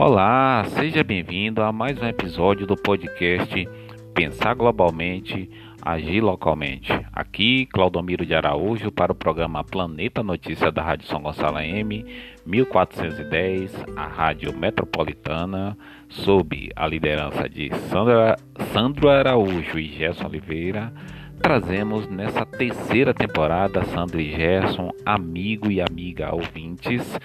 Olá, seja bem-vindo a mais um episódio do podcast Pensar Globalmente, Agir Localmente. Aqui, Claudomiro de Araújo para o programa Planeta Notícia da Rádio São Gonçalo M 1410, a Rádio Metropolitana, sob a liderança de Sandra, Sandro Araújo e Gerson Oliveira. Trazemos nessa terceira temporada, Sandro e Gerson, amigo e amiga ouvintes,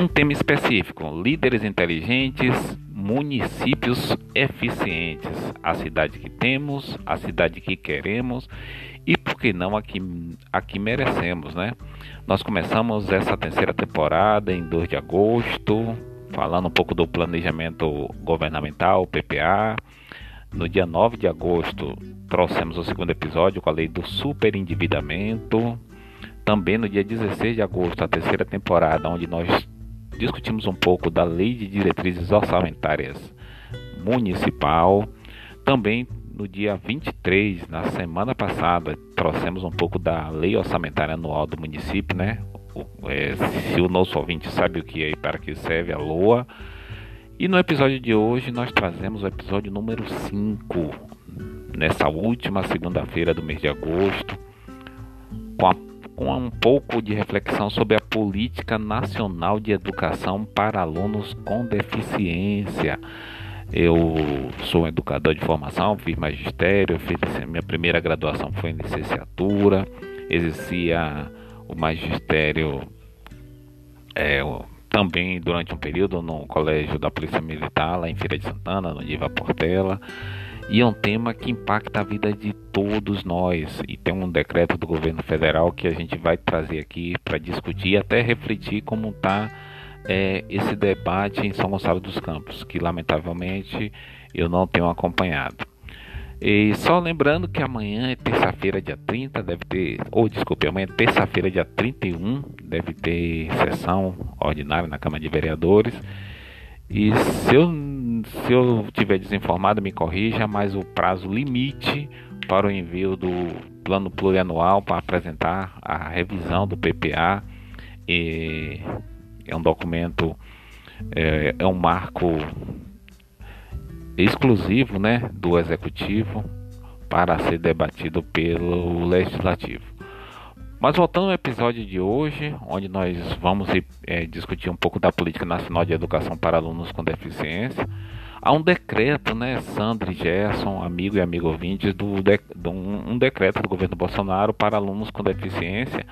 um tema específico: líderes inteligentes, municípios eficientes, a cidade que temos, a cidade que queremos e por que não a que, a que merecemos, né? Nós começamos essa terceira temporada em 2 de agosto, falando um pouco do planejamento governamental, PPA. No dia 9 de agosto, trouxemos o segundo episódio com a lei do superendividamento. Também no dia 16 de agosto, a terceira temporada, onde nós discutimos um pouco da Lei de Diretrizes Orçamentárias Municipal. Também no dia 23, na semana passada, trouxemos um pouco da Lei Orçamentária Anual do município, né? É, se o nosso ouvinte sabe o que é e para que serve a LOA. E no episódio de hoje nós trazemos o episódio número 5, nessa última segunda-feira do mês de agosto, com um pouco de reflexão sobre a política nacional de educação para alunos com deficiência. Eu sou educador de formação, fiz magistério, fiz minha primeira graduação foi em licenciatura, exercia o magistério é, também durante um período no colégio da Polícia Militar, lá em Feira de Santana, no Diva Portela. E é um tema que impacta a vida de todos nós. E tem um decreto do governo federal que a gente vai trazer aqui para discutir e até refletir como está é, esse debate em São Gonçalo dos Campos, que lamentavelmente eu não tenho acompanhado. E só lembrando que amanhã é terça-feira, dia 30, deve ter, ou desculpe, amanhã é terça-feira, dia 31, deve ter sessão ordinária na Câmara de Vereadores. E se eu se eu tiver desinformado, me corrija, mas o prazo limite para o envio do plano plurianual para apresentar a revisão do PPA é, é um documento, é, é um marco exclusivo né, do executivo para ser debatido pelo legislativo. Mas voltando ao episódio de hoje, onde nós vamos é, discutir um pouco da política nacional de educação para alunos com deficiência, há um decreto, né, Sandra e Gerson, amigo e amigo ouvintes, do, de, do um, decreto do governo Bolsonaro para alunos com deficiência,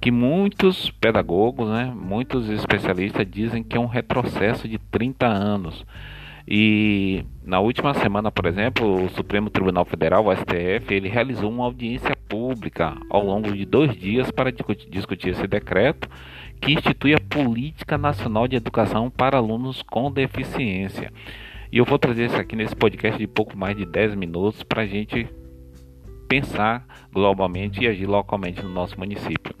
que muitos pedagogos, né, muitos especialistas dizem que é um retrocesso de 30 anos. E na última semana, por exemplo, o Supremo Tribunal Federal, o STF, ele realizou uma audiência pública ao longo de dois dias para discutir esse decreto que institui a Política Nacional de Educação para Alunos com Deficiência. E eu vou trazer isso aqui nesse podcast de pouco mais de 10 minutos para a gente pensar globalmente e agir localmente no nosso município.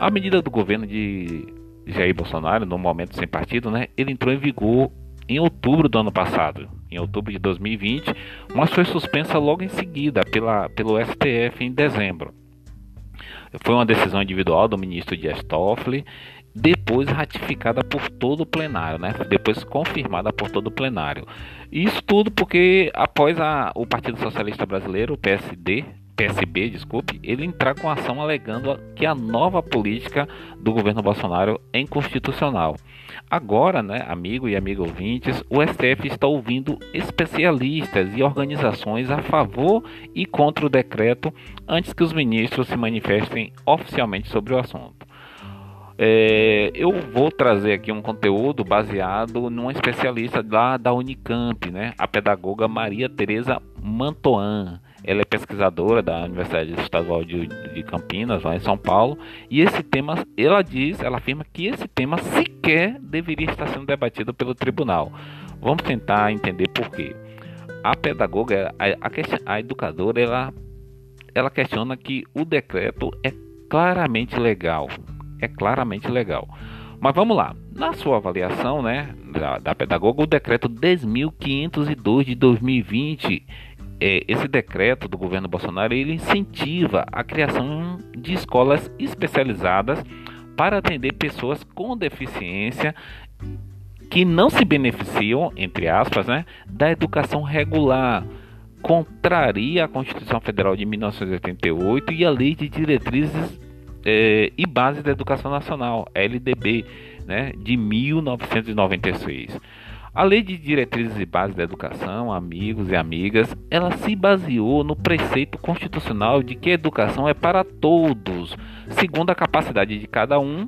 A medida do governo de Jair Bolsonaro, no momento sem partido, né, ele entrou em vigor em outubro do ano passado, em outubro de 2020, mas foi suspensa logo em seguida pela, pelo STF em dezembro. Foi uma decisão individual do ministro Dias Toffoli, depois ratificada por todo o plenário, né? depois confirmada por todo o plenário. Isso tudo porque após a, o Partido Socialista Brasileiro, o PSD, PSB, desculpe, ele entrar com ação alegando que a nova política do governo Bolsonaro é inconstitucional. Agora, né, amigo e amigo ouvintes, o STF está ouvindo especialistas e organizações a favor e contra o decreto antes que os ministros se manifestem oficialmente sobre o assunto. É, eu vou trazer aqui um conteúdo baseado numa especialista lá da Unicamp, né, a pedagoga Maria Tereza Mantoan. Ela é pesquisadora da Universidade Estadual de, de, Campinas, lá em São Paulo, e esse tema, ela diz, ela afirma que esse tema sequer deveria estar sendo debatido pelo tribunal. Vamos tentar entender por quê. A pedagoga, a, a, a educadora, ela, ela questiona que o decreto é claramente legal. É claramente legal. Mas vamos lá. Na sua avaliação, né, da, da pedagoga, o decreto 10.502 de 2020 é, esse decreto do governo Bolsonaro ele incentiva a criação de escolas especializadas para atender pessoas com deficiência que não se beneficiam, entre aspas, né, da educação regular, contraria a Constituição Federal de 1988 e a Lei de Diretrizes eh, e Bases da Educação Nacional, LDB, né, de 1996. A Lei de Diretrizes e Bases da Educação, amigos e amigas, ela se baseou no preceito constitucional de que a educação é para todos, segundo a capacidade de cada um,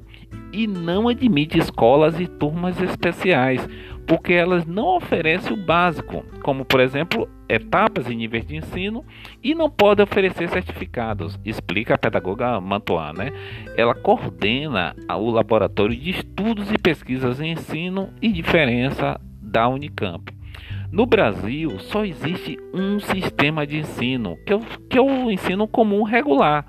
e não admite escolas e turmas especiais, porque elas não oferecem o básico, como por exemplo etapas e níveis de ensino, e não podem oferecer certificados, explica a pedagoga Mantoan. Né? Ela coordena o laboratório de estudos e pesquisas em ensino e diferença da Unicamp. No Brasil, só existe um sistema de ensino, que é o, que é o ensino comum regular.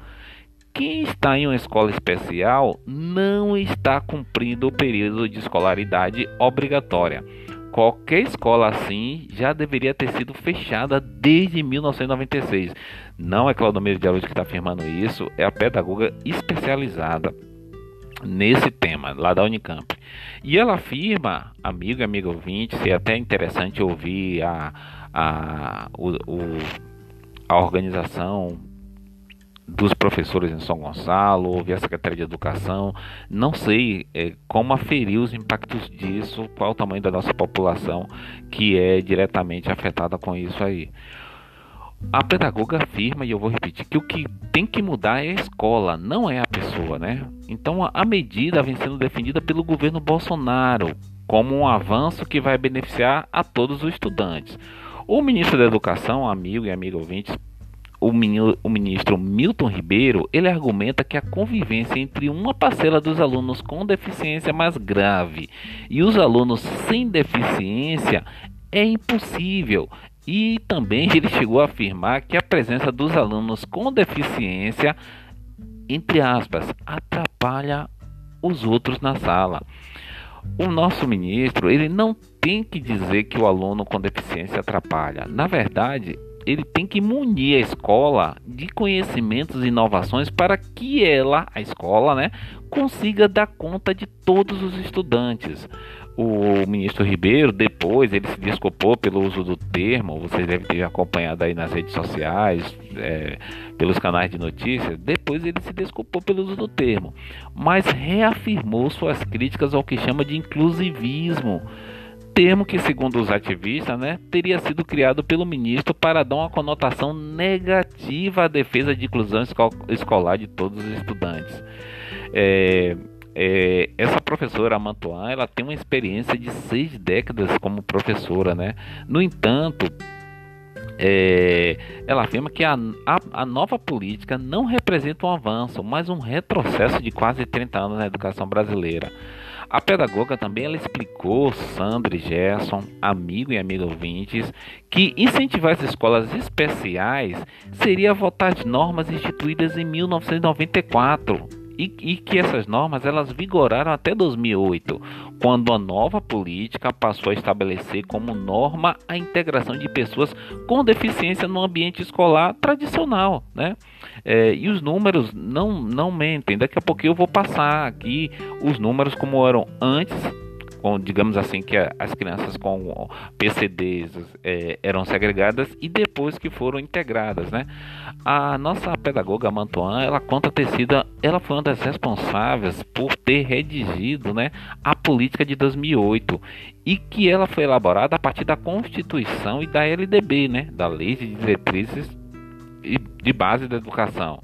Quem está em uma escola especial não está cumprindo o período de escolaridade obrigatória. Qualquer escola assim já deveria ter sido fechada desde 1996. Não é Claudomiro de Araújo que está afirmando isso, é a pedagoga especializada nesse tema, lá da Unicamp. E ela afirma, amigo e amigo ouvinte, se é até interessante ouvir a, a, o, o, a organização dos professores em São Gonçalo, ouvir a Secretaria de Educação, não sei é, como aferir os impactos disso, qual o tamanho da nossa população que é diretamente afetada com isso aí. A pedagoga afirma, e eu vou repetir, que o que tem que mudar é a escola, não é a pessoa, né? Então a medida vem sendo defendida pelo governo Bolsonaro como um avanço que vai beneficiar a todos os estudantes. O ministro da Educação, amigo e amigo ouvintes, o ministro Milton Ribeiro, ele argumenta que a convivência entre uma parcela dos alunos com deficiência mais grave e os alunos sem deficiência é impossível. E também ele chegou a afirmar que a presença dos alunos com deficiência, entre aspas, atrapalha os outros na sala. O nosso ministro, ele não tem que dizer que o aluno com deficiência atrapalha. Na verdade, ele tem que munir a escola de conhecimentos e inovações para que ela, a escola, né, consiga dar conta de todos os estudantes o ministro Ribeiro, depois, ele se desculpou pelo uso do termo, vocês devem ter acompanhado aí nas redes sociais, é, pelos canais de notícias, depois ele se desculpou pelo uso do termo, mas reafirmou suas críticas ao que chama de inclusivismo, termo que, segundo os ativistas, né, teria sido criado pelo ministro para dar uma conotação negativa à defesa de inclusão escolar de todos os estudantes. É, é, essa professora Mantuan, ela tem uma experiência de seis décadas como professora, né? No entanto, é, ela afirma que a, a, a, nova política não representa um avanço, mas um retrocesso de quase 30 anos na educação brasileira. A pedagoga também ela explicou, Sandra e Gerson, amigo e amiga ouvintes, que incentivar as escolas especiais seria votar as normas instituídas em 1994 e, e, que essas normas elas vigoraram até 2008, quando a nova política passou a estabelecer como norma a integração de pessoas com deficiência no ambiente escolar tradicional, né? É, e os números não não mentem. Daqui a pouquinho eu vou passar aqui os números como eram antes com, digamos assim, que as crianças com PCDs é, eram segregadas e depois que foram integradas, né? A nossa pedagoga Mantuan, ela conta ter sido, ela foi uma das responsáveis por ter redigido, né, a política de 2008 e que ela foi elaborada a partir da Constituição e da LDB, né, da Lei de Diretrizes de Base da Educação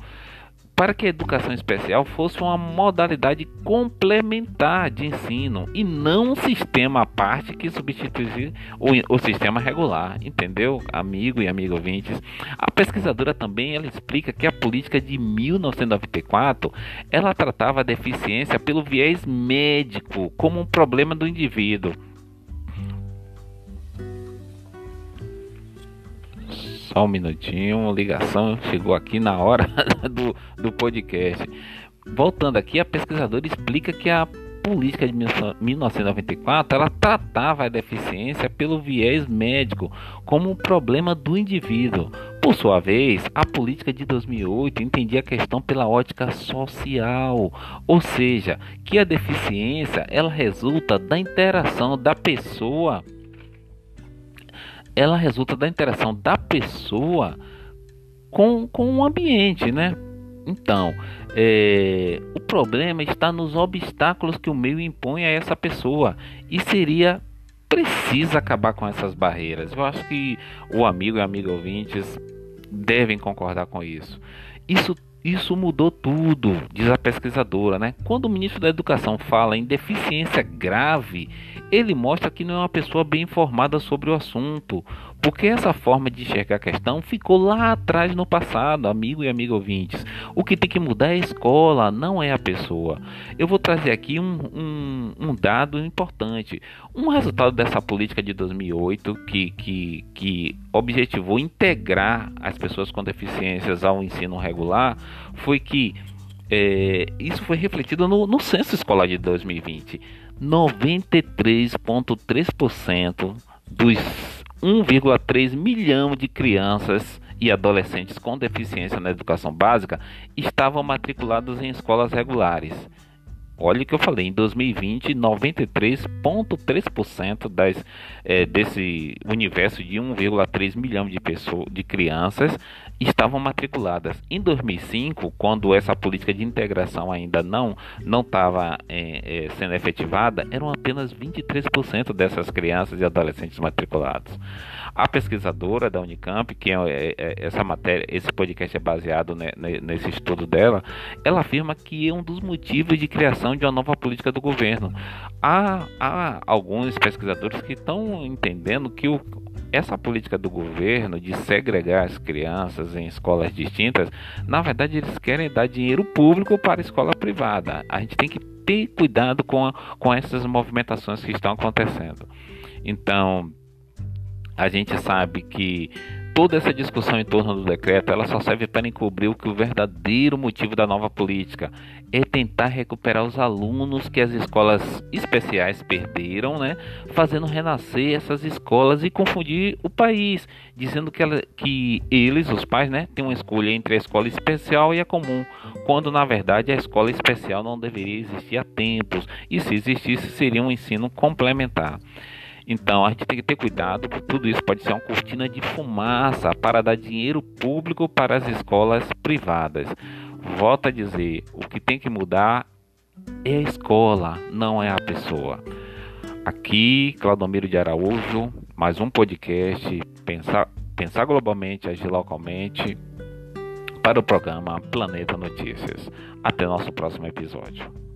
para que a educação especial fosse uma modalidade complementar de ensino e não um sistema à parte que substituísse o, o sistema regular, entendeu, amigo e amigo ouvintes? A pesquisadora também ela explica que a política de 1994 ela tratava a deficiência pelo viés médico como um problema do indivíduo Só um minutinho, ligação chegou aqui na hora do, do podcast. Voltando aqui, a pesquisadora explica que a política de 1994 ela tratava a deficiência pelo viés médico como um problema do indivíduo, Por sua vez, a política de 2008 entendia a questão pela ótica social, ou seja, que a deficiência ela resulta da interação da pessoa, ela resulta da interação da pessoa com, com o ambiente, né? Então, é, o problema está nos obstáculos que o meio impõe a essa pessoa e seria preciso acabar com essas barreiras. Eu acho que o amigo e amiga ouvintes devem concordar com isso. Isso isso mudou tudo, diz a pesquisadora, né? Quando o ministro da Educação fala em deficiência grave, ele mostra que não é uma pessoa bem informada sobre o assunto, porque essa forma de enxergar a questão ficou lá atrás no passado, amigo e amigo ouvintes. O que tem que mudar é a escola, não é a pessoa. Eu vou trazer aqui um, um, um dado importante. Um resultado dessa política de 2008 que, que, que objetivou integrar as pessoas com deficiências ao ensino regular foi que é, isso foi refletido no, no censo escolar de 2020. 93,3% dos 1,3 milhão de crianças e adolescentes com deficiência na educação básica estavam matriculados em escolas regulares. Olha o que eu falei, em 2020, 93,3% das, é, desse universo de 1,3 milhão de pessoas, de crianças, estavam matriculadas. Em 2005, quando essa política de integração ainda não não estava é, é, sendo efetivada, eram apenas 23% dessas crianças e adolescentes matriculados. A pesquisadora da Unicamp, que é, é, é essa matéria, esse podcast é baseado né, nesse estudo dela, ela afirma que é um dos motivos de criação de uma nova política do governo. Há, há alguns pesquisadores que estão entendendo que o, essa política do governo de segregar as crianças em escolas distintas, na verdade eles querem dar dinheiro público para a escola privada. A gente tem que ter cuidado com, com essas movimentações que estão acontecendo. Então, a gente sabe que toda essa discussão em torno do decreto ela só serve para encobrir o que o verdadeiro motivo da nova política é tentar recuperar os alunos que as escolas especiais perderam, né? Fazendo renascer essas escolas e confundir o país, dizendo que, ela, que eles, os pais, né, têm uma escolha entre a escola especial e a comum, quando na verdade a escola especial não deveria existir há tempos e se existisse seria um ensino complementar. Então a gente tem que ter cuidado, porque tudo isso pode ser uma cortina de fumaça para dar dinheiro público para as escolas privadas. Volto a dizer, o que tem que mudar é a escola, não é a pessoa. Aqui, Claudomiro de Araújo, mais um podcast, pensar, pensar globalmente, agir localmente, para o programa Planeta Notícias. Até nosso próximo episódio.